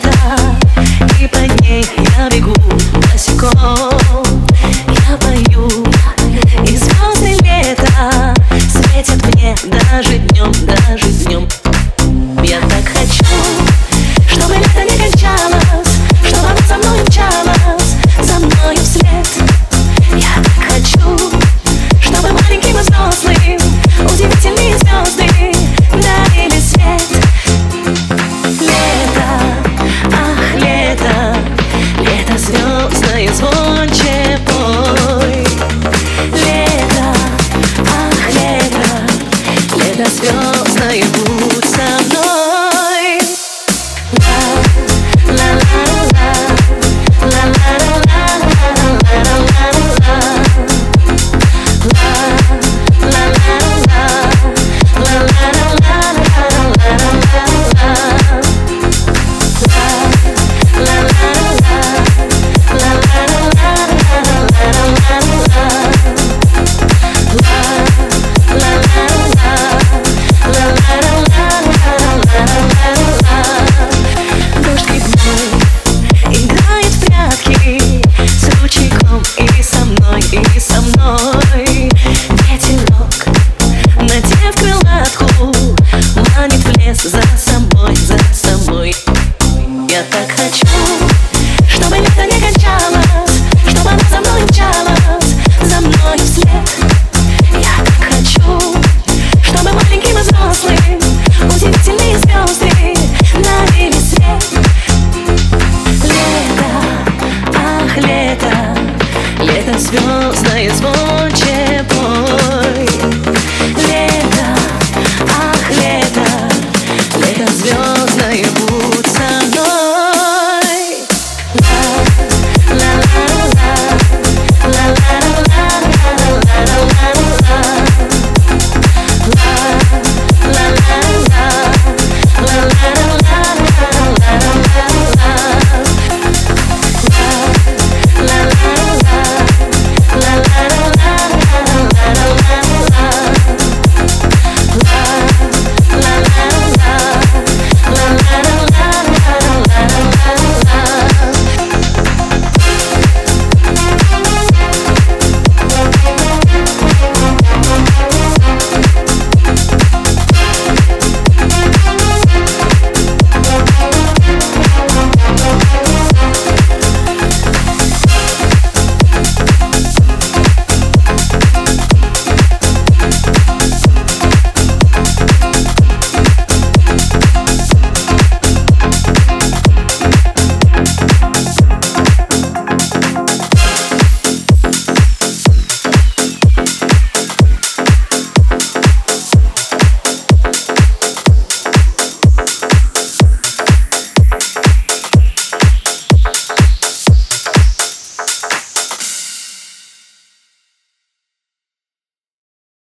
лета И по ней я бегу босиком. Я пою И звезды лета Светят мне даже днем, даже днем. goes, now it's born.